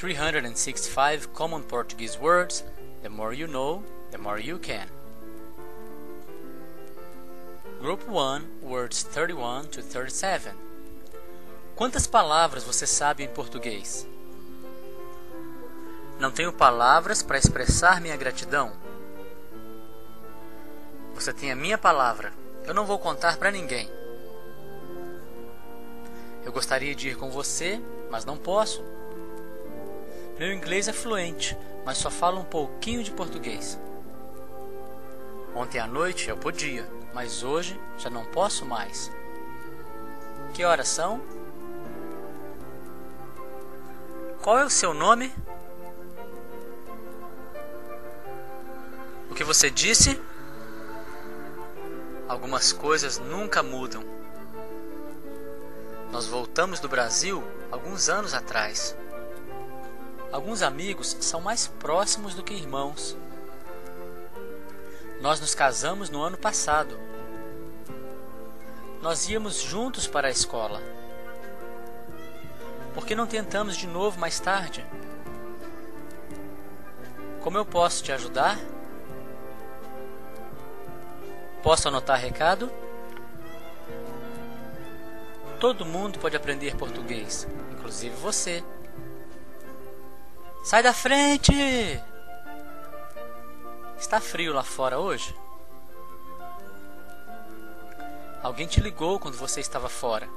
365 Common Portuguese Words. The more you know, the more you can. Group 1, words 31 to 37. Quantas palavras você sabe em português? Não tenho palavras para expressar minha gratidão. Você tem a minha palavra. Eu não vou contar para ninguém. Eu gostaria de ir com você, mas não posso. Meu inglês é fluente, mas só falo um pouquinho de português. Ontem à noite eu podia, mas hoje já não posso mais. Que horas são? Qual é o seu nome? O que você disse? Algumas coisas nunca mudam. Nós voltamos do Brasil alguns anos atrás. Alguns amigos são mais próximos do que irmãos. Nós nos casamos no ano passado. Nós íamos juntos para a escola. Por que não tentamos de novo mais tarde? Como eu posso te ajudar? Posso anotar recado? Todo mundo pode aprender português, inclusive você. Sai da frente! Está frio lá fora hoje? Alguém te ligou quando você estava fora.